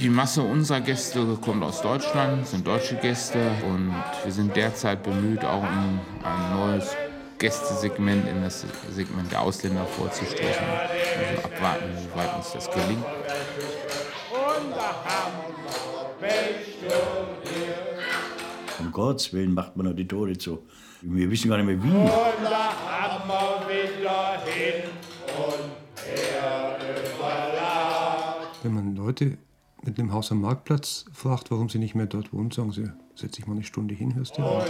Die Masse unserer Gäste kommt aus Deutschland, sind deutsche Gäste und wir sind derzeit bemüht, auch ein, ein neues Gästesegment in das Segment der Ausländer vorzustoßen. Also abwarten, wie weit uns das gelingt. Um Gottes Willen macht man noch die Tore zu. Wir wissen gar nicht mehr wie. Und da haben wir wieder hin und her überladen. Wenn man Leute mit einem Haus am Marktplatz fragt, warum sie nicht mehr dort wohnen, sagen sie, setz dich mal eine Stunde hin, hörst du. Aber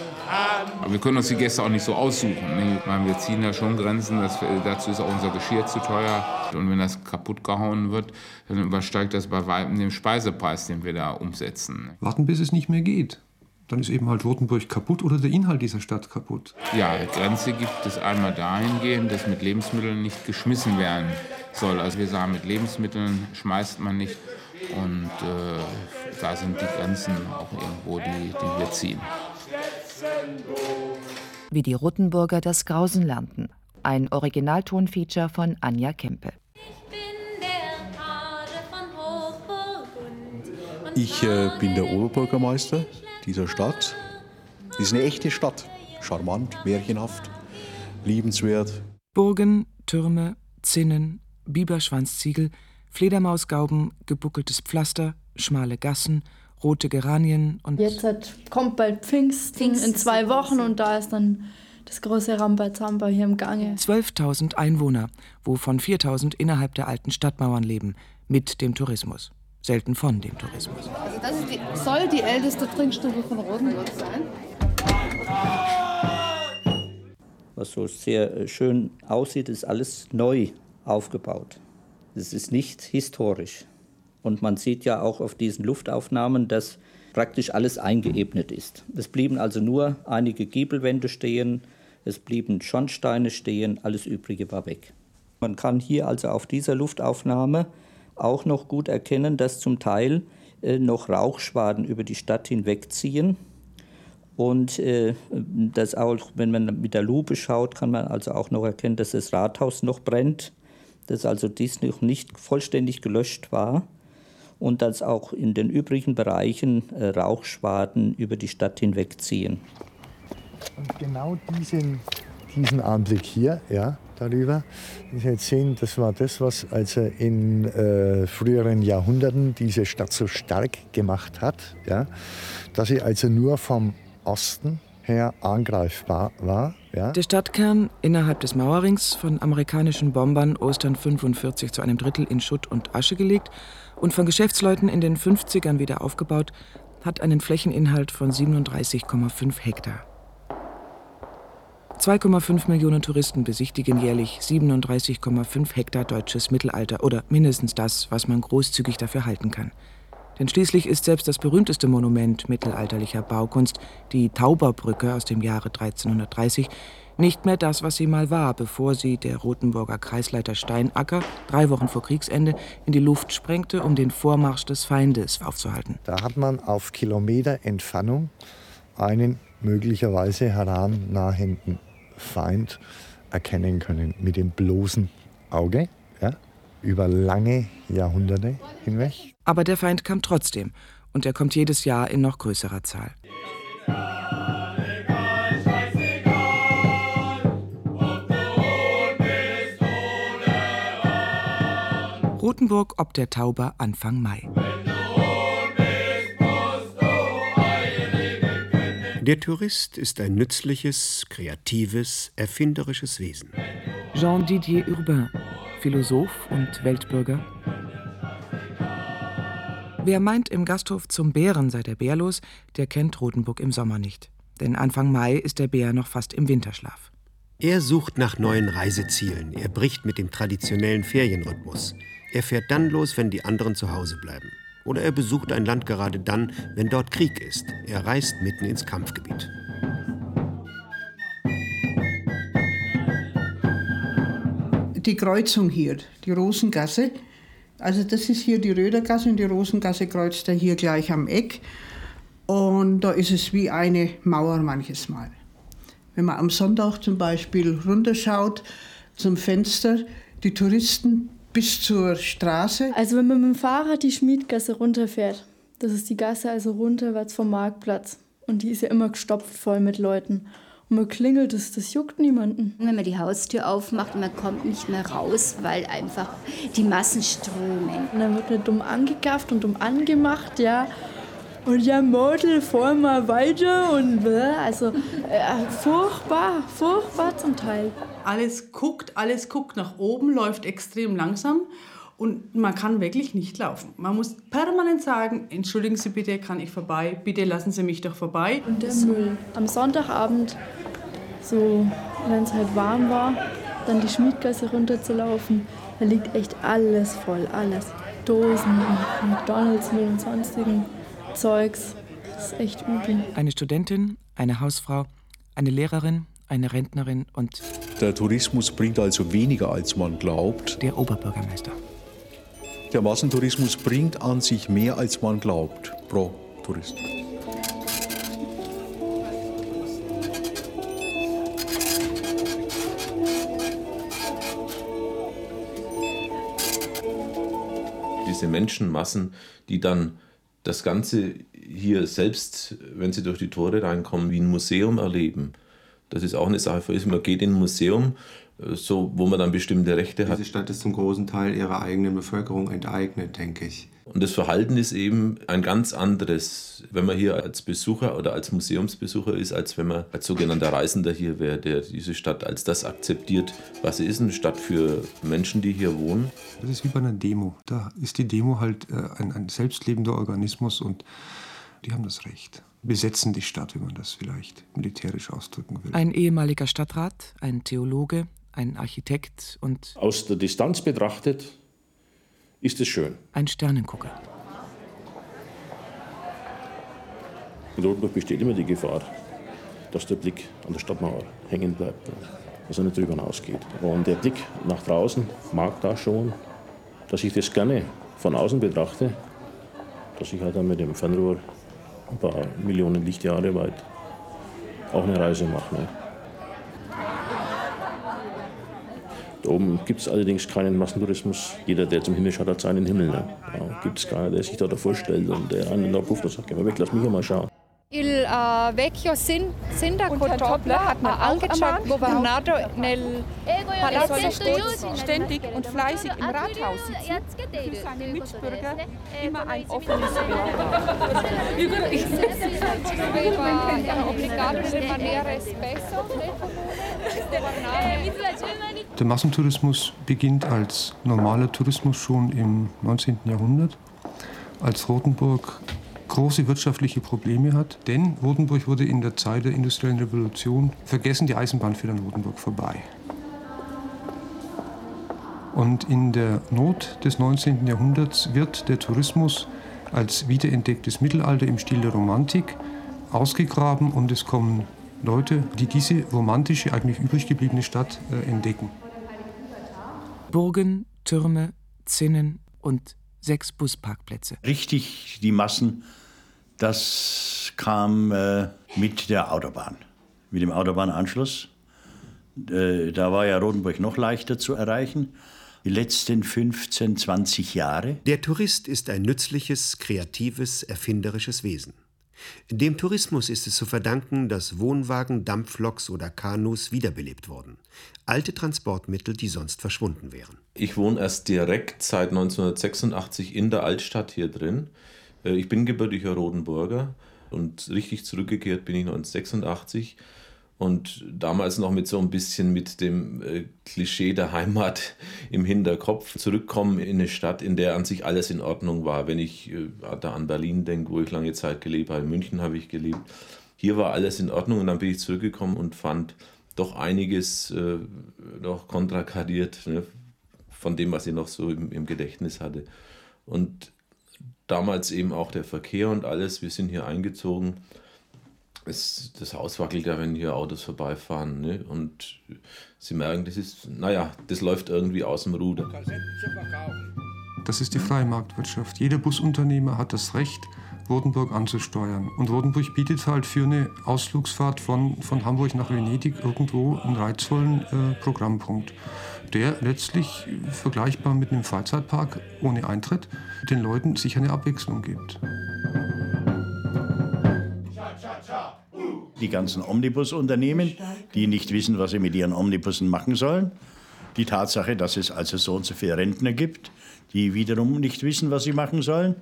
wir können uns die Gäste auch nicht so aussuchen. Ne? Meine, wir ziehen da schon Grenzen. Das, dazu ist auch unser Geschirr zu teuer. Und wenn das kaputt gehauen wird, dann übersteigt das bei weitem den Speisepreis, den wir da umsetzen. Warten, bis es nicht mehr geht. Dann ist eben halt Rotenburg kaputt oder der Inhalt dieser Stadt kaputt. Ja, Grenze gibt es einmal dahingehend, dass mit Lebensmitteln nicht geschmissen werden soll. Also wir sagen, mit Lebensmitteln schmeißt man nicht. Und äh, da sind die Grenzen auch irgendwo, die, die wir ziehen. Wie die Rottenburger das Grausen lernten. Ein Originaltonfeature von Anja Kempe. Ich äh, bin der Oberbürgermeister dieser Stadt. Das ist eine echte Stadt. Charmant, märchenhaft, liebenswert. Burgen, Türme, Zinnen, Biberschwanzziegel, Fledermausgauben, gebuckeltes Pflaster, schmale Gassen, rote Geranien und. Jetzt hat, kommt bald Pfingsten, Pfingsten in zwei Wochen und da ist dann das große Rambazamba hier im Gange. 12.000 Einwohner, wovon 4.000 innerhalb der alten Stadtmauern leben, mit dem Tourismus. Selten von dem Tourismus. Also das die, soll die älteste Trinkstube von Rotenburg sein. Was so sehr äh, schön aussieht, ist alles neu aufgebaut. Es ist nicht historisch. Und man sieht ja auch auf diesen Luftaufnahmen, dass praktisch alles eingeebnet ist. Es blieben also nur einige Giebelwände stehen, es blieben Schornsteine stehen, alles Übrige war weg. Man kann hier also auf dieser Luftaufnahme auch noch gut erkennen, dass zum Teil äh, noch Rauchschwaden über die Stadt hinwegziehen. Und äh, das auch, wenn man mit der Lupe schaut, kann man also auch noch erkennen, dass das Rathaus noch brennt, dass also dies noch nicht vollständig gelöscht war und dass auch in den übrigen Bereichen äh, Rauchschwaden über die Stadt hinwegziehen. Und genau diesen, diesen Anblick hier, ja, darüber. Sie jetzt sehen, das war das, was also in äh, früheren Jahrhunderten diese Stadt so stark gemacht hat, ja, dass sie also nur vom Osten her angreifbar war. Ja. Der Stadtkern innerhalb des Mauerrings von amerikanischen Bombern Ostern 45 zu einem Drittel in Schutt und Asche gelegt und von Geschäftsleuten in den 50ern wieder aufgebaut, hat einen Flächeninhalt von 37,5 Hektar. 2,5 Millionen Touristen besichtigen jährlich 37,5 Hektar deutsches Mittelalter oder mindestens das, was man großzügig dafür halten kann. Denn schließlich ist selbst das berühmteste Monument mittelalterlicher Baukunst, die Tauberbrücke aus dem Jahre 1330, nicht mehr das, was sie mal war, bevor sie der Rotenburger Kreisleiter Steinacker drei Wochen vor Kriegsende in die Luft sprengte, um den Vormarsch des Feindes aufzuhalten. Da hat man auf Kilometer Entfernung einen möglicherweise herannahenden Feind erkennen können mit dem bloßen Auge, ja, über lange Jahrhunderte hinweg. Aber der Feind kam trotzdem und er kommt jedes Jahr in noch größerer Zahl. Rotenburg ob der Tauber Anfang Mai. Der Tourist ist ein nützliches, kreatives, erfinderisches Wesen. Jean Didier Urbain, Philosoph und Weltbürger. Wer meint, im Gasthof zum Bären sei der Bär los, der kennt Rotenburg im Sommer nicht. Denn Anfang Mai ist der Bär noch fast im Winterschlaf. Er sucht nach neuen Reisezielen. Er bricht mit dem traditionellen Ferienrhythmus. Er fährt dann los, wenn die anderen zu Hause bleiben. Oder er besucht ein Land gerade dann, wenn dort Krieg ist. Er reist mitten ins Kampfgebiet. Die Kreuzung hier, die Rosengasse, also das ist hier die Rödergasse und die Rosengasse kreuzt da hier gleich am Eck. Und da ist es wie eine Mauer manches Mal. Wenn man am Sonntag zum Beispiel runterschaut zum Fenster, die Touristen bis zur Straße. Also wenn man mit dem Fahrrad die Schmiedgasse runterfährt, das ist die Gasse also runterwärts vom Marktplatz. Und die ist ja immer gestopft voll mit Leuten. Und man klingelt, das, das juckt niemanden. Wenn man die Haustür aufmacht und man kommt nicht mehr raus, weil einfach die Massen strömen. Und dann wird man dumm angegafft und dumm angemacht, ja. Und ja, Model, fahr mal weiter und also äh, furchtbar, furchtbar zum Teil. Alles guckt, alles guckt nach oben, läuft extrem langsam und man kann wirklich nicht laufen. Man muss permanent sagen, entschuldigen Sie bitte, kann ich vorbei? Bitte lassen Sie mich doch vorbei. Und der Müll. Am Sonntagabend, so wenn es halt warm war, dann die Schmiedgasse runterzulaufen, da liegt echt alles voll, alles. Dosen und McDonalds-Müll und sonstigen Zeugs. Das ist echt übel. Eine Studentin, eine Hausfrau, eine Lehrerin, eine Rentnerin und Der Tourismus bringt also weniger, als man glaubt. der Oberbürgermeister. Der Massentourismus bringt an sich mehr, als man glaubt, pro Tourist. diese Menschenmassen, die dann das Ganze hier selbst, wenn sie durch die Tore reinkommen, wie ein Museum erleben. Das ist auch eine Sache für uns. Man geht in ein Museum, äh, so, wo man dann bestimmte Rechte hat. Diese Stadt ist zum großen Teil ihrer eigenen Bevölkerung enteignet, denke ich. Und das Verhalten ist eben ein ganz anderes, wenn man hier als Besucher oder als Museumsbesucher ist, als wenn man als sogenannter Reisender hier wäre, der diese Stadt als das akzeptiert, was sie ist, eine Stadt für Menschen, die hier wohnen. Das ist wie bei einer Demo. Da ist die Demo halt äh, ein, ein selbstlebender Organismus und die haben das Recht. Besetzen die Stadt, wie man das vielleicht militärisch ausdrücken will. Ein ehemaliger Stadtrat, ein Theologe, ein Architekt und Aus der Distanz betrachtet ist es schön. ein Sternengucker. In Rotenburg besteht immer die Gefahr, dass der Blick an der Stadtmauer hängen bleibt, dass er nicht drüber hinausgeht. Und der Blick nach draußen mag da schon, dass ich das gerne von außen betrachte, dass ich halt dann mit dem Fernrohr ein paar Millionen Lichtjahre weit auch eine Reise mache. Ne? Da oben gibt es allerdings keinen Massentourismus. Jeder, der zum Himmel schaut, hat seinen Himmel. Ne? Da gibt es keinen, der sich da davor stellt und der einen da pufft und sagt, geh mal weg, lass mich hier mal schauen. Il uh, vecchio sin- sindaco Topla ha angeschaut, governato nel Palazzo stets, ständig und fleißig im Rathaus sitzen, für seine Mitbürger. Immer ein offenes rimanere spesso Der Massentourismus beginnt als normaler Tourismus schon im 19. Jahrhundert, als Rothenburg große wirtschaftliche Probleme hat. Denn Rothenburg wurde in der Zeit der industriellen Revolution vergessen, die Eisenbahn fährt an Rothenburg vorbei. Und in der Not des 19. Jahrhunderts wird der Tourismus als wiederentdecktes Mittelalter im Stil der Romantik ausgegraben und es kommen Leute, die diese romantische, eigentlich übrig gebliebene Stadt äh, entdecken. Burgen, Türme, Zinnen und sechs Busparkplätze. Richtig, die Massen, das kam äh, mit der Autobahn, mit dem Autobahnanschluss. Äh, da war ja Rotenburg noch leichter zu erreichen. Die letzten 15, 20 Jahre. Der Tourist ist ein nützliches, kreatives, erfinderisches Wesen. Dem Tourismus ist es zu verdanken, dass Wohnwagen, Dampfloks oder Kanus wiederbelebt wurden. Alte Transportmittel, die sonst verschwunden wären. Ich wohne erst direkt seit 1986 in der Altstadt hier drin. Äh, Ich bin gebürtiger Rodenburger und richtig zurückgekehrt bin ich 1986 und damals noch mit so ein bisschen mit dem äh, Klischee der Heimat im Hinterkopf zurückkommen in eine Stadt, in der an sich alles in Ordnung war. Wenn ich äh, da an Berlin denke, wo ich lange Zeit gelebt habe, in München habe ich gelebt. Hier war alles in Ordnung und dann bin ich zurückgekommen und fand doch einiges äh, noch kontrakariert ne, von dem, was ich noch so im, im Gedächtnis hatte. Und damals eben auch der Verkehr und alles. Wir sind hier eingezogen. Es, das Haus wackelt ja, wenn hier Autos vorbeifahren. Ne? Und sie merken, das ist, naja, das läuft irgendwie aus dem Ruder. Das ist die freie Marktwirtschaft. Jeder Busunternehmer hat das Recht, Rotenburg anzusteuern. Und Rotenburg bietet halt für eine Ausflugsfahrt von, von Hamburg nach Venedig irgendwo einen reizvollen äh, Programmpunkt, der letztlich vergleichbar mit einem Freizeitpark ohne Eintritt den Leuten sicher eine Abwechslung gibt. Die ganzen Omnibusunternehmen, die nicht wissen, was sie mit ihren Omnibussen machen sollen. Die Tatsache, dass es also so und so viele Rentner gibt, die wiederum nicht wissen, was sie machen sollen.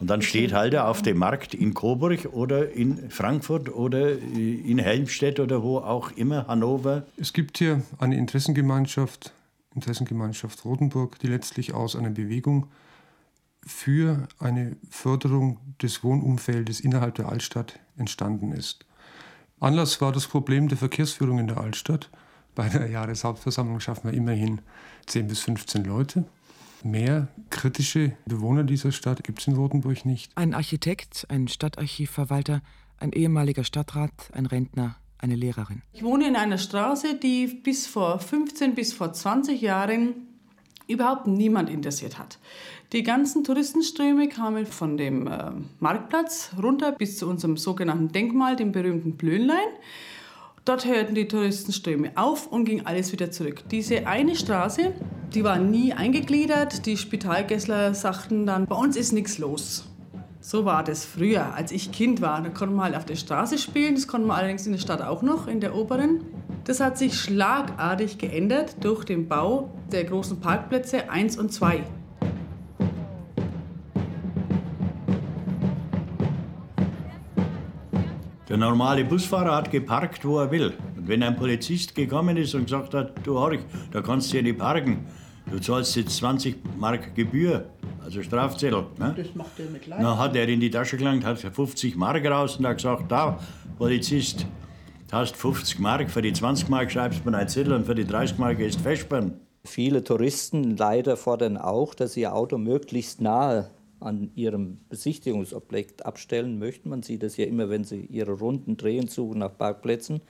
Und dann steht halt auf dem Markt in Coburg oder in Frankfurt oder in Helmstedt oder wo auch immer, Hannover. Es gibt hier eine Interessengemeinschaft, Interessengemeinschaft Rotenburg, die letztlich aus einer Bewegung für eine Förderung des Wohnumfeldes innerhalb der Altstadt entstanden ist. Anlass war das Problem der Verkehrsführung in der Altstadt. Bei der Jahreshauptversammlung schaffen wir immerhin 10 bis 15 Leute. Mehr kritische Bewohner dieser Stadt gibt es in Rotenburg nicht. Ein Architekt, ein Stadtarchivverwalter, ein ehemaliger Stadtrat, ein Rentner, eine Lehrerin. Ich wohne in einer Straße, die bis vor 15 bis vor 20 Jahren überhaupt niemand interessiert hat. Die ganzen Touristenströme kamen von dem äh, Marktplatz runter bis zu unserem sogenannten Denkmal, dem berühmten Blönlein. Dort hörten die Touristenströme auf und ging alles wieder zurück. Diese eine Straße, die war nie eingegliedert. Die Spitalgässler sagten dann, bei uns ist nichts los. So war das früher, als ich Kind war. Da konnte man halt auf der Straße spielen, das konnte man allerdings in der Stadt auch noch, in der oberen. Das hat sich schlagartig geändert durch den Bau der großen Parkplätze 1 und 2. Der normale Busfahrer hat geparkt, wo er will. Und wenn ein Polizist gekommen ist und gesagt hat, du Horch, da kannst du hier nicht parken, du zahlst jetzt 20 Mark Gebühr, also Strafzettel. Ne? Das macht er mit Leid. Dann hat er in die Tasche gelangt, hat 50 Mark raus und hat gesagt, da, Polizist, hast 50 Mark, für die 20 Mark schreibst du einen Zettel und für die 30 Mark ist festsperren. Viele Touristen leider fordern auch, dass sie ihr Auto möglichst nahe an ihrem Besichtigungsobjekt abstellen möchten. Man sieht das ja immer, wenn sie ihre Runden drehen, suchen nach Parkplätzen.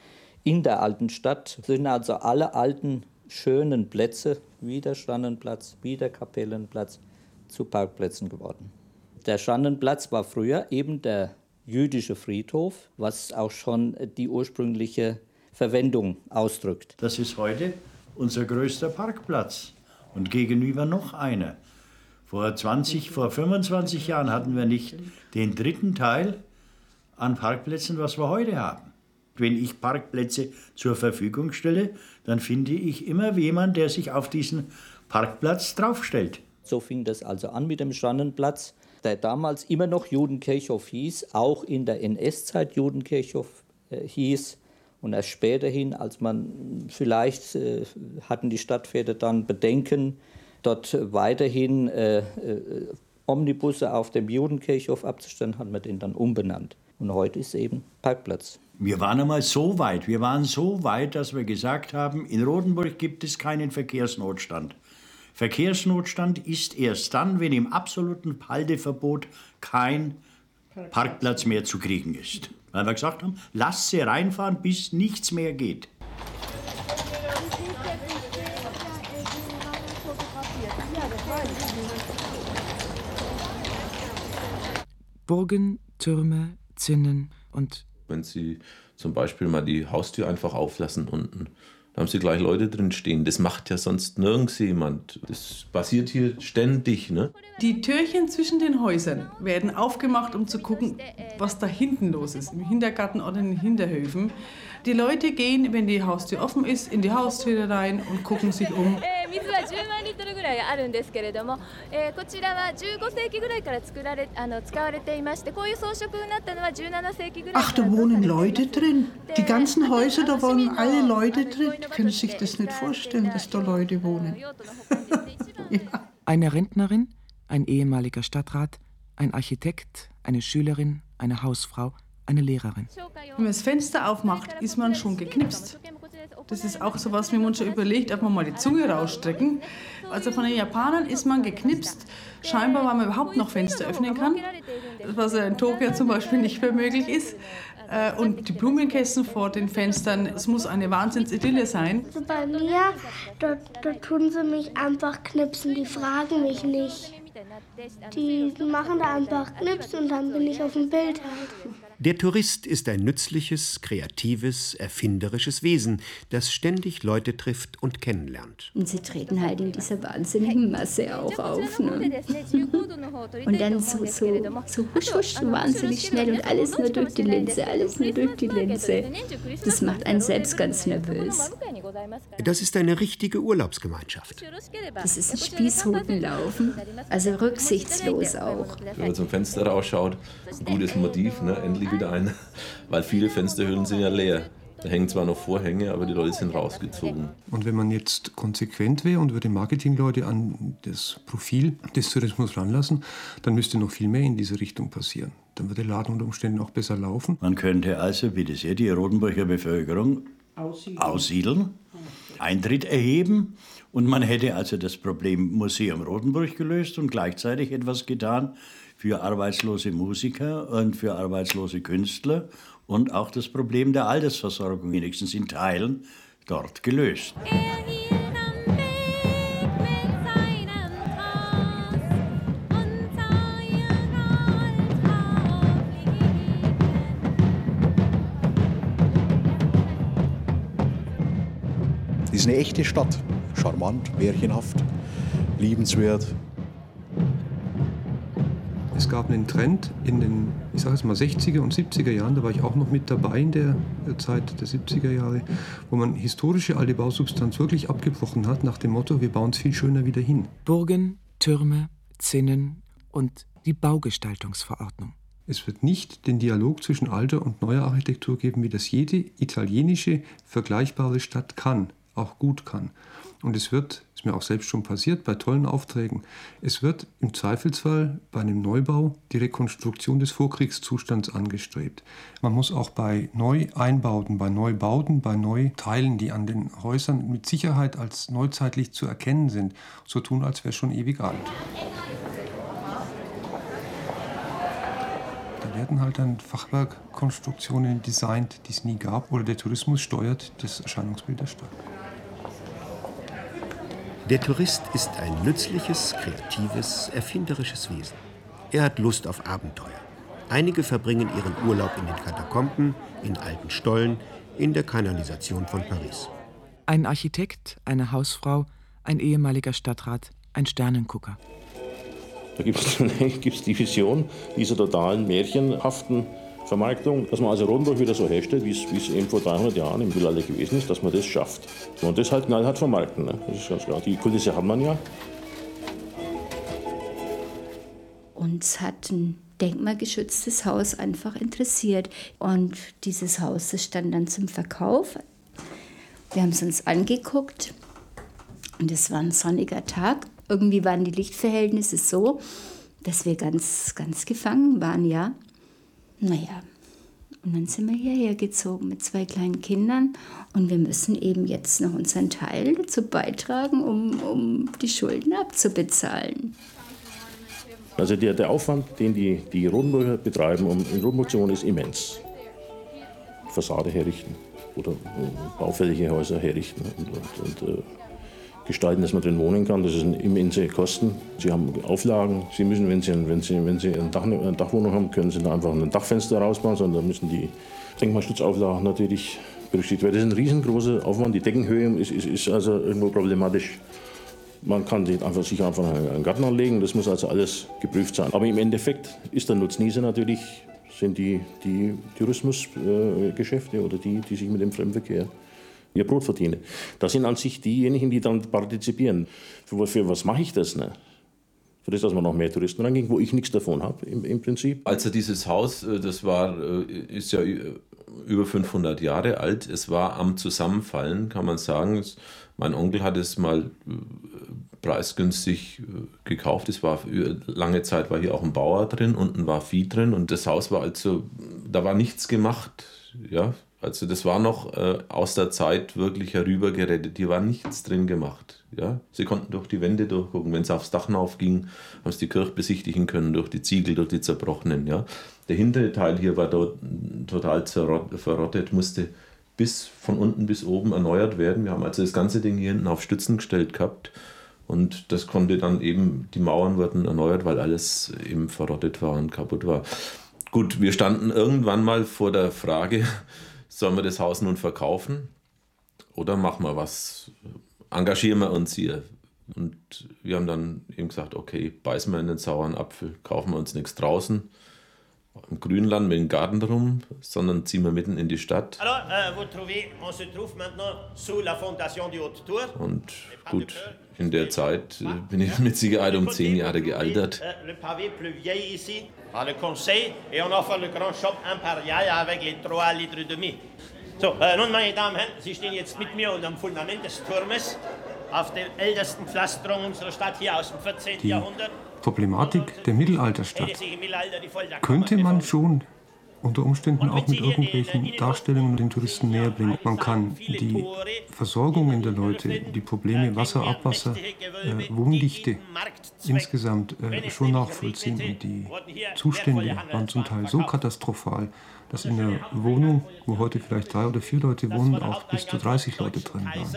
In der alten Stadt sind also alle alten, schönen Plätze, wie der Schrannenplatz, wie der Kapellenplatz, zu Parkplätzen geworden. Der Schrannenplatz war früher eben der jüdische Friedhof, was auch schon die ursprüngliche Verwendung ausdrückt. Das ist heute unser größter Parkplatz und gegenüber noch einer. Vor 20, vor 25 Jahren hatten wir nicht den dritten Teil an Parkplätzen, was wir heute haben. Wenn ich Parkplätze zur Verfügung stelle, dann finde ich immer jemanden, der sich auf diesen Parkplatz draufstellt. So fing das also an mit dem Schrannenplatz, der damals immer noch Judenkirchhof hieß, auch in der NS-Zeit Judenkirchhof äh, hieß. Und erst späterhin, als man vielleicht äh, hatten die Stadtväter dann Bedenken, dort weiterhin äh, äh, Omnibusse auf dem Judenkirchhof abzustellen, hat man den dann umbenannt. Und heute ist eben Parkplatz. Wir waren einmal so weit, wir waren so weit, dass wir gesagt haben, in Rotenburg gibt es keinen Verkehrsnotstand. Verkehrsnotstand ist erst dann, wenn im absoluten Halteverbot kein Parkplatz mehr zu kriegen ist. Weil wir gesagt haben, lasst sie reinfahren, bis nichts mehr geht. Burgen, Türme, Zinnen und Wenn Sie zum Beispiel mal die Haustür einfach auflassen unten, da haben Sie gleich Leute drin stehen. Das macht ja sonst nirgends jemand. Das passiert hier ständig. Ne? Die Türchen zwischen den Häusern werden aufgemacht, um zu gucken, was da hinten los ist, im Hintergarten oder in den Hinterhöfen. Die Leute gehen, wenn die Haustür offen ist, in die Haustür rein und gucken sich um. えー水は10万リットルぐらいあるんですけれども、えーこちらは15世紀ぐらいから作られあの使われていましてこういう装飾になったのは17世紀ぐらい Ach, da wohnen Leute drin. Die ganzen Häuser, da wohnen alle Leute drin. Die können sich das nicht vorstellen, dass da Leute wohnen. eine Rentnerin, ein ehemaliger Stadtrat, ein Architekt, eine Schülerin, eine Hausfrau, eine Lehrerin. Wenn man das Fenster aufmacht, ist man schon geknipst. Das ist auch so was, wie man schon überlegt, ob man mal die Zunge rausstrecken. Also von den Japanern ist man geknipst, scheinbar, weil man überhaupt noch Fenster öffnen kann, was in Tokio zum Beispiel nicht mehr möglich ist. Äh, Und die Blumenkästen vor den Fenstern, es muss eine Wahnsinnsidylle sein. Also bei mir, da, da tun sie mich einfach knipsen, die fragen mich nicht. Die machen da einfach Knips und dann bin ich auf dem Bild halt. Der Tourist ist ein nützliches, kreatives, erfinderisches Wesen, das ständig Leute trifft und kennenlernt. Und sie treten halt in dieser wahnsinnigen Masse auch auf. Ne? Und dann so, so, so husch, husch, wahnsinnig schnell und alles nur durch die Linse, alles nur durch die Linse. Das macht einen selbst ganz nervös. Das ist eine richtige Urlaubsgemeinschaft. Das ist ein Spießrutenlaufen, also rücksichtslos auch. Wenn man zum Fenster rausschaut, ein gutes Motiv, ne? endlich wieder ein, weil viele Fensterhüllen sind ja leer. Da hängen zwar noch Vorhänge, aber die Leute sind rausgezogen. Und wenn man jetzt konsequent wäre und würde Marketingleute an das Profil des Tourismus ranlassen, dann müsste noch viel mehr in diese Richtung passieren. Dann würde der Laden unter Umständen auch besser laufen. Man könnte also, bitte sehr, die Rotenburger Bevölkerung aussiedeln, aussiedeln Eintritt erheben und man hätte also das Problem Museum Rotenburg gelöst und gleichzeitig etwas getan für arbeitslose Musiker und für arbeitslose Künstler und auch das Problem der Altersversorgung wenigstens in Teilen dort gelöst. Das ist eine echte Stadt. Charmant, märchenhaft, liebenswert. Gab einen Trend in den, ich sage es mal, 60er und 70er Jahren, da war ich auch noch mit dabei in der Zeit der 70er Jahre, wo man historische alte Bausubstanz wirklich abgebrochen hat, nach dem Motto, wir bauen es viel schöner wieder hin. Burgen, Türme, Zinnen und die Baugestaltungsverordnung. Es wird nicht den Dialog zwischen alter und neuer Architektur geben, wie das jede italienische vergleichbare Stadt kann, auch gut kann. Und es wird, ist mir auch selbst schon passiert, bei tollen Aufträgen, es wird im Zweifelsfall bei einem Neubau die Rekonstruktion des Vorkriegszustands angestrebt. Man muss auch bei Neueinbauten, bei Neubauten, bei Neuteilen, die an den Häusern mit Sicherheit als neuzeitlich zu erkennen sind, so tun, als wäre es schon ewig alt. Da werden halt dann Fachwerkkonstruktionen designt, die es nie gab, oder der Tourismus steuert das Erscheinungsbild der Stadt. Der Tourist ist ein nützliches, kreatives, erfinderisches Wesen. Er hat Lust auf Abenteuer. Einige verbringen ihren Urlaub in den Katakomben, in alten Stollen, in der Kanalisation von Paris. Ein Architekt, eine Hausfrau, ein ehemaliger Stadtrat, ein Sternengucker. Da gibt es die Vision dieser totalen märchenhaften Vermarktung, dass man also Rodenburg wieder so herstellt, wie es eben vor 300 Jahren im Mittelalter gewesen ist, dass man das schafft. Und das halt knallhart vermarkten, ne? das ist ganz klar. Die Kulisse hat man ja. Uns hat ein denkmalgeschütztes Haus einfach interessiert. Und dieses Haus das stand dann zum Verkauf. Wir haben es uns angeguckt und es war ein sonniger Tag. Irgendwie waren die Lichtverhältnisse so, dass wir ganz, ganz gefangen waren, ja. Naja, und dann sind wir hierher gezogen mit zwei kleinen Kindern und wir müssen eben jetzt noch unseren Teil dazu beitragen, um, um die Schulden abzubezahlen. Also der, der Aufwand, den die, die Rodenburger betreiben, um in Rodenburg zu wohnen, ist immens. Fassade herrichten oder äh, baufällige Häuser herrichten und, und, und äh, gestalten, dass man drin wohnen kann. Das sind immense Kosten. Sie haben Auflagen. Sie müssen, wenn Sie, wenn Sie, wenn Sie eine, Dach, eine Dachwohnung haben, können Sie da einfach ein Dachfenster rausbauen, sondern müssen die Denkmalschutzauflagen natürlich berücksichtigt werden. Das ist ein riesengroßer Aufwand. Die Deckenhöhe ist, ist, ist also irgendwo problematisch. Man kann sich einfach, sich einfach einen Garten anlegen, das muss also alles geprüft sein. Aber im Endeffekt ist der Nutznießer natürlich, sind die, die Tourismusgeschäfte oder die, die sich mit dem Fremdenverkehr ihr Brot verdienen. Das sind an sich diejenigen, die dann partizipieren. Für, für was mache ich das? Ne? Für das, dass man noch mehr Touristen rangehen, wo ich nichts davon habe im, im, Prinzip. Also dieses Haus, äh, das war, äh, ist ja über 500 Jahre alt. Es war am Zusammenfallen, kann man sagen. Mein Onkel hat es mal äh, preisgünstig gekauft. Es war lange Zeit war hier auch ein Bauer drin, unten war Vieh drin und das Haus war also, da war nichts gemacht. Ja, also das war noch äh, aus der Zeit wirklich herübergerettet. Hier war nichts drin gemacht. Ja? Sie konnten durch die Wände durchgucken. Wenn es aufs Dach aufging, haben sie die Kirche besichtigen können, durch die Ziegel, durch die zerbrochenen. Ja? Der hintere Teil hier war dort total verrottet, musste bis von unten bis oben erneuert werden. Wir haben also das ganze Ding hier hinten auf Stützen gestellt gehabt Und das konnte dann eben, die Mauern wurden erneuert, weil alles eben verrottet war und kaputt war. Gut, wir standen irgendwann mal vor der Frage, sollen wir das Haus nun verkaufen oder machen wir was? Engagieren wir uns hier? Und wir haben dann eben gesagt, okay, beißen wir in den sauren Apfel, kaufen wir uns nichts draußen im Grünland mit dem Garten drum, sondern ziehen wir mitten in die Stadt. Tour. Und gut, in der Zeit äh, bin ich mit Sicherheit um zehn Jahre gealtert. Par le conseil, et on offre le grand shop impérial avec les 3 litres demi. So, äh, nun, meine Damen und Herren, Sie stehen jetzt mit mir unter dem Fundament des Turmes auf der ältesten Pflasterung unserer Stadt hier aus dem 14. Die Jahrhundert. Problematik der Mittelalterstadt könnte man schon unter Umständen auch mit irgendwelchen Darstellungen den Touristen näher bringen. Man kann die Versorgung der Leute, die Probleme Wasser, Abwasser, äh, Wohndichte insgesamt äh, schon nachvollziehen. Und die Zustände waren zum Teil so katastrophal, dass in der Wohnung, wo heute vielleicht drei oder vier Leute wohnen, auch bis zu 30 Leute drin waren.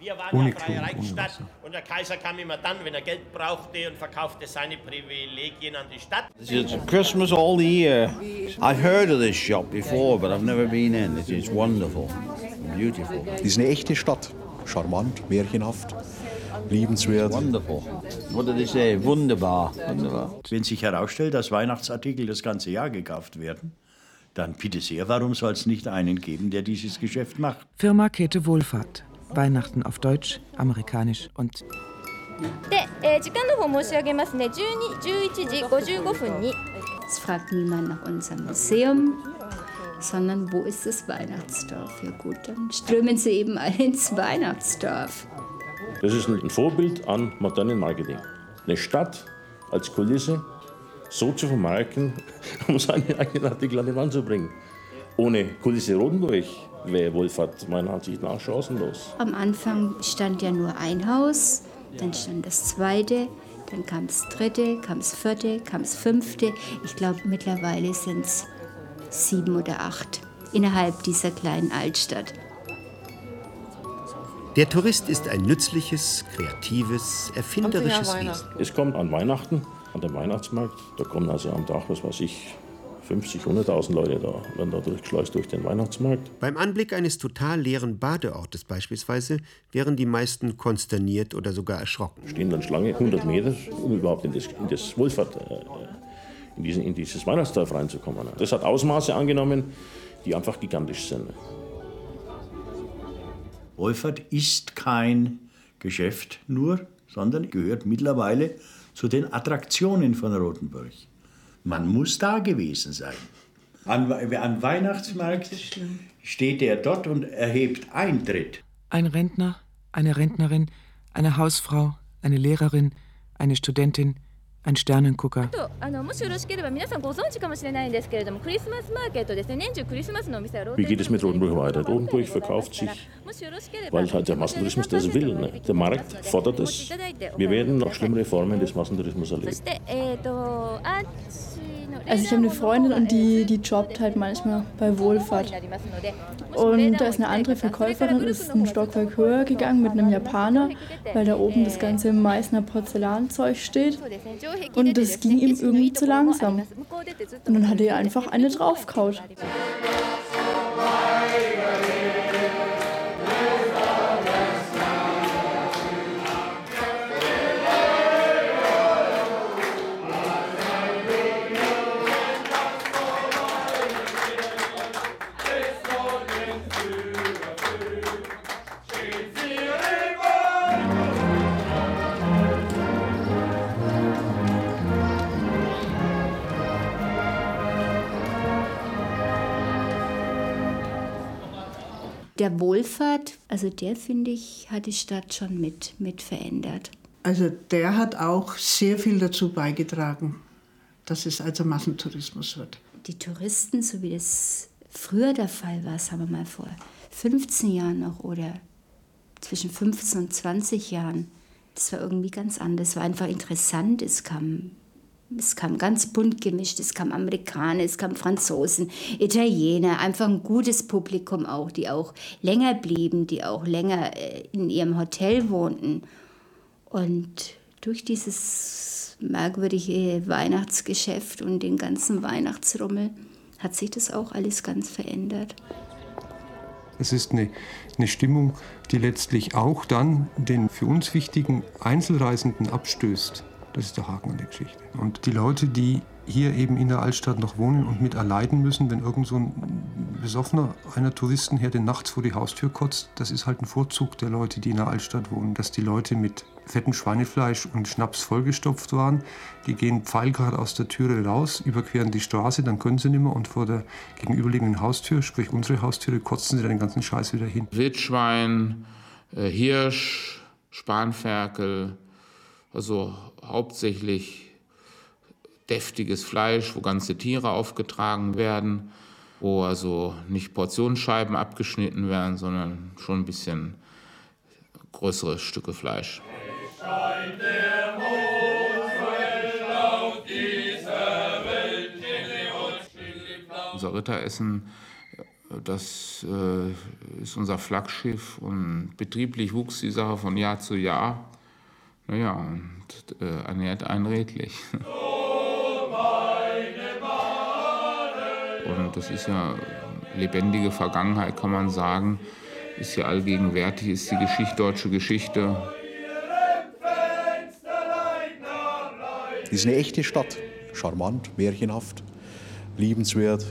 Wir waren Ohne eine freie Reichsstadt und der Kaiser kam immer dann, wenn er Geld brauchte und verkaufte seine Privilegien an die Stadt. It's Christmas all the year. I've heard of this shop before, but I've never been in. It is wonderful, beautiful. Das ist eine echte Stadt. Charmant, märchenhaft, liebenswert. Wonderful. What did they say? Wunderbar. Wunderbar. Wenn sich herausstellt, dass Weihnachtsartikel das ganze Jahr gekauft werden, dann bitte sehr, warum soll es nicht einen geben, der dieses Geschäft macht? Firma Käthe Wohlfahrt. Weihnachten auf Deutsch, amerikanisch und で、えー時間の方申し上げますね12 11時55分に Es fragt niemand nach unserem Museum, sondern wo ist das Weihnachtsdorf? Ja gut, dann strömen sie eben alle ins Weihnachtsdorf. Das ist ein Vorbild an modernem Marketing. Eine Stadt als Kulisse so zu vermarkten, um seine eigenen Artikel an die Wand zu bringen. Ohne Kulisse Rotenburg wäre Wohlfahrt meiner Ansicht nach chancenlos. Am Anfang stand ja nur ein Haus, dann stand das zweite, dann kam das dritte, kam das vierte, kam das fünfte. Ich glaube, mittlerweile sind es sieben oder acht innerhalb dieser kleinen Altstadt. Der Tourist ist ein nützliches, kreatives, erfinderisches Wesen. Es kommt an Weihnachten, an den Weihnachtsmarkt. Da kommen also am Tag, was weiß ich, 50, 100.000 Leute da, werden da durchgeschleust durch den Weihnachtsmarkt. Beim Anblick eines total leeren Badeortes beispielsweise wären die meisten konsterniert oder sogar erschrocken. Stehen dann Schlange 100 Meter, um überhaupt in das, in das Wohlfahrt, äh, in, diesen, in dieses Weihnachtsdorf reinzukommen. Das hat Ausmaße angenommen, die einfach gigantisch sind. Wolfert ist kein Geschäft nur, sondern gehört mittlerweile zu den Attraktionen von Rothenburg. Man muss da gewesen sein. An, am Weihnachtsmarkt steht er dort und erhebt Eintritt. ein Rentner, eine Rentnerin, eine Hausfrau, eine Lehrerin, eine Studentin, ein Sternengucker. Also, also, Wie geht es mit Rodenburg weiter? Rodenburg verkauft sich, weil halt der Massentourismus das will. Ne? Der Markt fordert es. Wir werden noch schlimmere Formen des Massentourismus erleben. Also ich habe eine Freundin und die, die jobbt halt manchmal bei Wohlfahrt. Und da ist eine andere Verkäuferin, ist ein Stockwerk höher gegangen mit einem Japaner, weil da oben das ganze Meißner Porzellanzeug steht. Und das ging ihm irgendwie zu langsam. Und dann hat er einfach eine draufgehaut. Der Wohlfahrt, also der finde ich, hat die Stadt schon mit, mit verändert. Also der hat auch sehr viel dazu beigetragen, dass es also Massentourismus wird. Die Touristen, so wie das früher der Fall war, sagen wir mal vor 15 Jahren noch oder zwischen 15 und 20 Jahren, das war irgendwie ganz anders. Es war einfach interessant. Es kam, es kam ganz bunt gemischt. Es kam Amerikaner, es kam Franzosen, Italiener, einfach ein gutes Publikum auch, die auch länger blieben, die auch länger äh, in ihrem Hotel wohnten. Und durch dieses merkwürdige Weihnachtsgeschäft und den ganzen Weihnachtsrummel hat sich das auch alles ganz verändert. Es ist eine, eine Stimmung, die letztlich auch dann den für uns wichtigen Einzelreisenden abstößt. Das ist der Haken an der Geschichte. Und die Leute, die hier eben in der Altstadt noch wohnen und mit erleiden müssen, wenn irgend so ein Besoffener einer Touristenherde nachts vor die Haustür kotzt, das ist halt ein Vorzug der Leute, die in der Altstadt wohnen. Dass die Leute mit fetten Schweinefleisch und Schnaps vollgestopft waren, die gehen pfeilgrad aus der Türe raus, überqueren die Straße, dann können sie nicht mehr und vor der gegenüberliegenden Haustür, sprich unsere Haustüre, kotzen sie dann den ganzen Scheiß wieder hin. Wildschwein, äh, Hirsch, Spanferkel, also hauptsächlich deftiges Fleisch, wo ganze Tiere aufgetragen werden, wo also nicht Portionsscheiben abgeschnitten werden, sondern schon ein bisschen größere Stücke Fleisch. Unser Ritteressen, das äh, ist unser Flaggschiff und betrieblich wuchs die Sache von Jahr zu Jahr. Naja, und äh, ernährt einen redlich. Und das ist ja lebendige Vergangenheit, kann man sagen. Ist ja allgegenwärtig, ist die Geschichte, deutsche Geschichte. Das ist eine echte Stadt. Charmant, märchenhaft, liebenswert.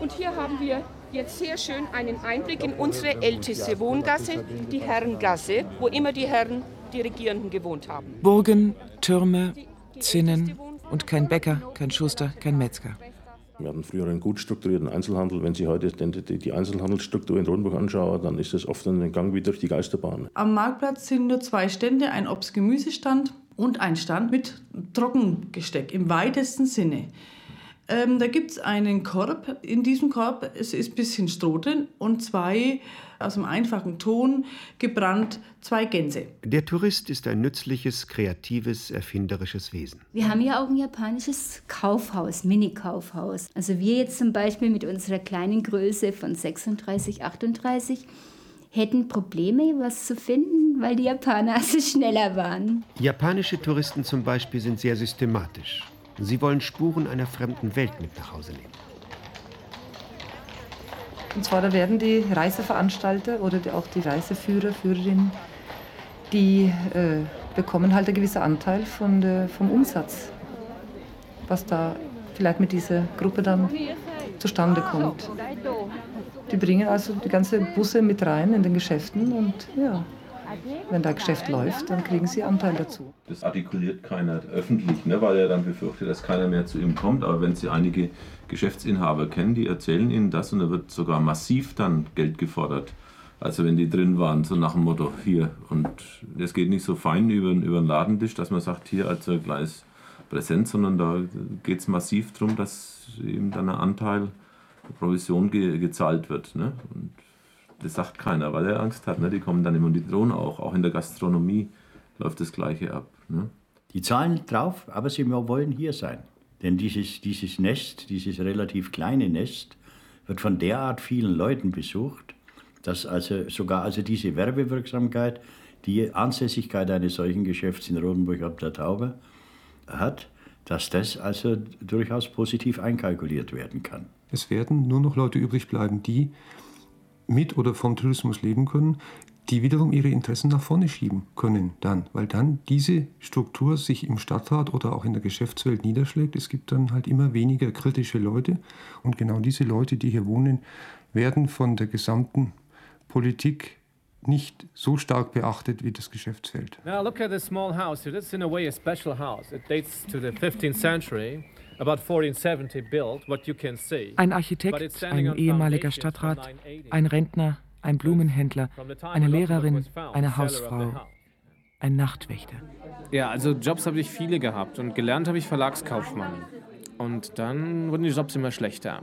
Und hier haben wir jetzt sehr schön einen Einblick in unsere älteste Wohngasse, die Herrengasse, wo immer die Herren, die Regierenden gewohnt haben. Burgen, Türme, Zinnen und kein Bäcker, kein Schuster, kein Metzger. Wir hatten früher einen gut strukturierten Einzelhandel. Wenn Sie heute die Einzelhandelsstruktur in Rodenburg anschauen, dann ist es oft ein Gang wie durch die Geisterbahn. Am Marktplatz sind nur zwei Stände, ein Obst-Gemüsestand und ein Stand mit Trockengesteck im weitesten Sinne. Ähm, da gibt es einen Korb. In diesem Korb es ist ein bisschen Stroh drin und zwei aus einem einfachen Ton gebrannt zwei Gänse. Der Tourist ist ein nützliches, kreatives, erfinderisches Wesen. Wir haben ja auch ein japanisches Kaufhaus, Mini-Kaufhaus. Also wir jetzt zum Beispiel mit unserer kleinen Größe von 36, 38 hätten Probleme, was zu finden, weil die Japaner so schneller waren. Japanische Touristen zum Beispiel sind sehr systematisch. Sie wollen Spuren einer fremden Welt mit nach Hause nehmen. Und zwar, da werden die Reiseveranstalter oder die, auch die Reiseführer, Führerinnen, die äh, bekommen halt einen gewissen Anteil von der, vom Umsatz, was da vielleicht mit dieser Gruppe dann zustande kommt. Die bringen also die ganze Busse mit rein in den Geschäften und ja, wenn da Geschäft läuft, dann kriegen sie Anteil dazu. Das artikuliert keiner öffentlich, ne, weil er dann befürchtet, dass keiner mehr zu ihm kommt. Aber wenn Sie einige Geschäftsinhaber kennen, die erzählen Ihnen das und da wird sogar massiv dann Geld gefordert. Also wenn die drin waren, so nach dem Motto, hier. Und es geht nicht so fein über, über den Ladentisch, dass man sagt, hier als kleines Präsent, sondern da geht es massiv darum, dass eben dann ein Anteil Provision ge gezahlt wird. Ne? Und das sagt keiner, weil er Angst hat. Ne? Die kommen dann immer und die drohen auch. Auch in der Gastronomie läuft das Gleiche ab. Ne? Die zahlen drauf, aber sie wollen hier sein. Denn dieses, dieses Nest, dieses relativ kleine Nest, wird von derart vielen Leuten besucht, dass also sogar also diese Werbewirksamkeit, die Ansässigkeit eines solchen Geschäfts in Rodenburg ab der Taube hat, dass das also durchaus positiv einkalkuliert werden kann. Es werden nur noch Leute übrig bleiben, die mit oder vom Tourismus leben können, die wiederum ihre Interessen nach vorne schieben können dann, weil dann diese Struktur sich im Stadtrat oder auch in der Geschäftswelt niederschlägt. Es gibt dann halt immer weniger kritische Leute und genau diese Leute, die hier wohnen, werden von der gesamten Politik nicht so stark beachtet wie das Geschäftsfeld. Now look at this small house here. This is in a way a special house. It dates to the 15th century. Ein Architekt, ein ehemaliger Stadtrat, ein Rentner, ein Blumenhändler, eine Lehrerin, eine Hausfrau, ein Nachtwächter. Ja, also Jobs habe ich viele gehabt und gelernt habe ich Verlagskaufmann. Und dann wurden die Jobs immer schlechter.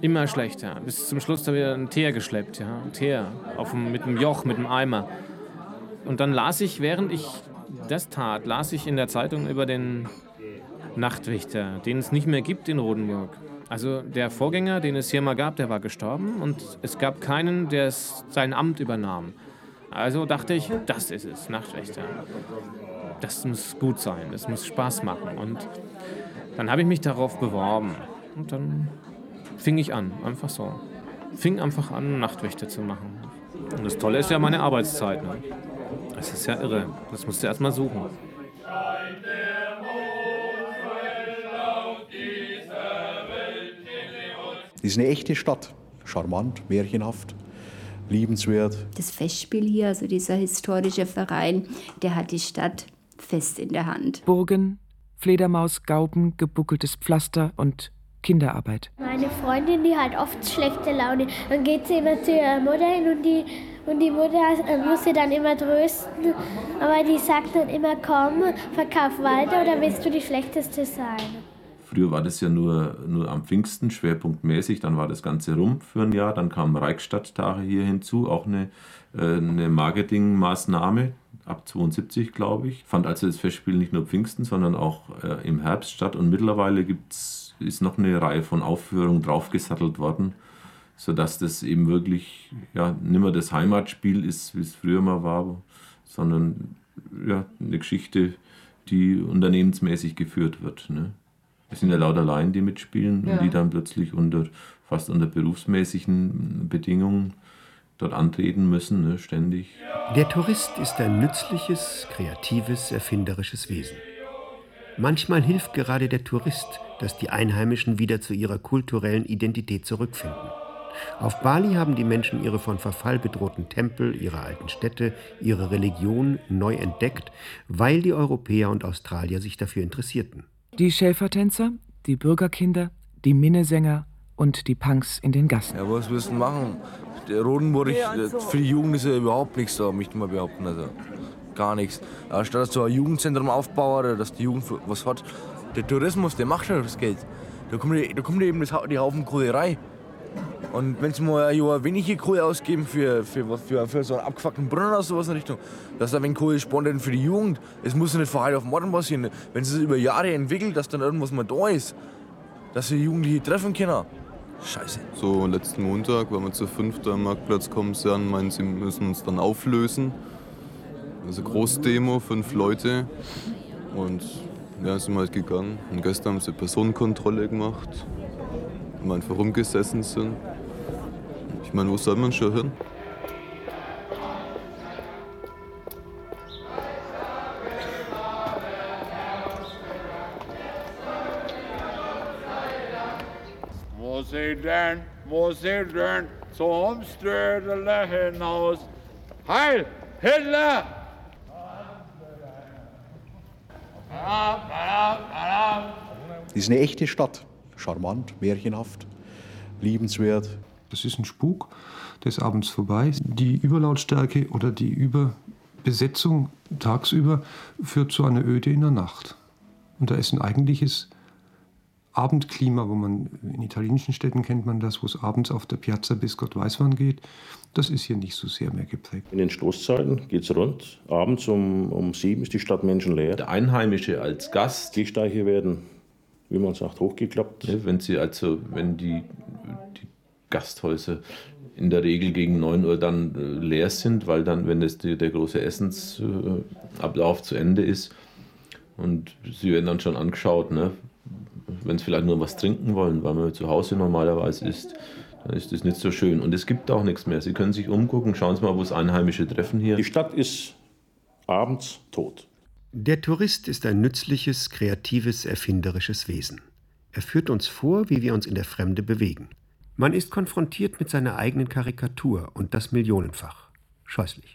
Immer schlechter. Bis zum Schluss da wir einen Teer geschleppt, ja. Ein Teer auf dem, mit einem Joch, mit einem Eimer. Und dann las ich, während ich das tat, las ich in der Zeitung über den Nachtwächter, den es nicht mehr gibt in Rodenburg. Also der Vorgänger, den es hier mal gab, der war gestorben und es gab keinen, der sein Amt übernahm. Also dachte ich, das ist es, Nachtwächter. Das muss gut sein, das muss Spaß machen. Und dann habe ich mich darauf beworben. Und dann fing ich an, einfach so. Fing einfach an, Nachtwächter zu machen. Und das Tolle ist ja meine Arbeitszeit. Ne? Das ist ja irre. Das musst du erst mal suchen. Das ist eine echte Stadt. Charmant, märchenhaft, liebenswert. Das Festspiel hier, also dieser historische Verein, der hat die Stadt fest in der Hand. Burgen, Fledermaus, Gauben, gebuckeltes Pflaster und Kinderarbeit. Meine Freundin, die hat oft schlechte Laune. Dann geht sie immer zu ihrer Mutter hin und die, und die Mutter muss sie dann immer trösten. Aber die sagt dann immer, komm, verkauf weiter oder willst du die Schlechteste sein? Früher war das ja nur, nur am Pfingsten, schwerpunktmäßig, dann war das Ganze rum für ein Jahr, dann kamen Reichstadttage hier hinzu, auch eine, äh, eine Marketingmaßnahme, ab 72, glaube ich. Fand also das Festspiel nicht nur Pfingsten, sondern auch äh, im Herbst statt. Und mittlerweile gibt's, ist noch eine Reihe von Aufführungen draufgesattelt worden, sodass das eben wirklich ja, nicht mehr das Heimatspiel ist, wie es früher mal war, sondern ja, eine Geschichte, die unternehmensmäßig geführt wird. Ne? Es sind ja lauter Laien, die mitspielen Ja. und die dann plötzlich unter fast unter berufsmäßigen Bedingungen dort antreten müssen, ne, ständig. Der Tourist ist ein nützliches, kreatives, erfinderisches Wesen. Manchmal hilft gerade der Tourist, dass die Einheimischen wieder zu ihrer kulturellen Identität zurückfinden. Auf Bali haben die Menschen ihre von Verfall bedrohten Tempel, ihre alten Städte, ihre Religion neu entdeckt, weil die Europäer und Australier sich dafür interessierten. Die Schäfertänzer, die Bürgerkinder, die Minnesänger und die Punks in den Gassen. Ja, was willst du machen? Der Rodenburg, äh, für die Jugend ist ja überhaupt nichts da, möchte ich mal behaupten. Also gar nichts. Statt dass du ein Jugendzentrum aufbaust oder dass die Jugend was hat, der Tourismus, der macht schon das Geld. Da kommt, da kommt eben das, die Haufen Kohlerei. Und wenn sie mal ein wenig Kohle ausgeben für, für, für, für so einen abgefuckten Brunnen oder sowas in Richtung, dass da wenn Kohle sparen für die Jugend, es muss ja nicht von heute auf morgen passieren. Wenn es sich über Jahre entwickelt, dass dann irgendwas mal da ist, dass sie Jugendliche treffen können. Scheiße. So, letzten Montag, weil wir zu fünft Marktplatz kommen sind, meinen sie müssen uns dann auflösen. Also Großdemo, fünf Leute. Und ja, sind wir halt gegangen. Und gestern haben sie Personenkontrolle gemacht. Weil wir einfach rumgesessen sind. Ich meine, wo soll man schon hin? Må se den, må se den, som strødler hinaus. Heil, Hitler! Das ist eine echte Stadt. Charmant, märchenhaft, liebenswert. Das ist ein Spuk, der ist abends vorbei. Die Überlautstärke oder die Überbesetzung tagsüber führt zu einer Öde in der Nacht. Und da ist ein eigentliches Abendklima, wo man in italienischen Städten kennt man das, wo es abends auf der Piazza bis Gott weiß wann geht. Das ist hier nicht so sehr mehr geprägt. In den Stoßzeiten geht es rund. Abends um, um sieben ist die Stadt menschenleer. Der Einheimische als Gast. Gehsteiche werden, wie man sagt, hochgeklappt. Ja, wenn sie also, wenn die, die Gasthäuser in der Regel gegen 9 Uhr dann äh, leer sind, weil dann, wenn das die, der große Essensablauf zu Ende ist und sie werden dann schon angeschaut, ne? wenn sie vielleicht nur was trinken wollen, weil man zu Hause normalerweise isst, dann ist das nicht so schön. Und es gibt auch nichts mehr. Sie können sich umgucken, schauen Sie mal, wo es Einheimische treffen hier. Die Stadt ist abends tot. Der Tourist ist ein nützliches, kreatives, erfinderisches Wesen. Er führt uns vor, wie wir uns in der Fremde bewegen. Man ist konfrontiert mit seiner eigenen Karikatur und das millionenfach. Scheußlich.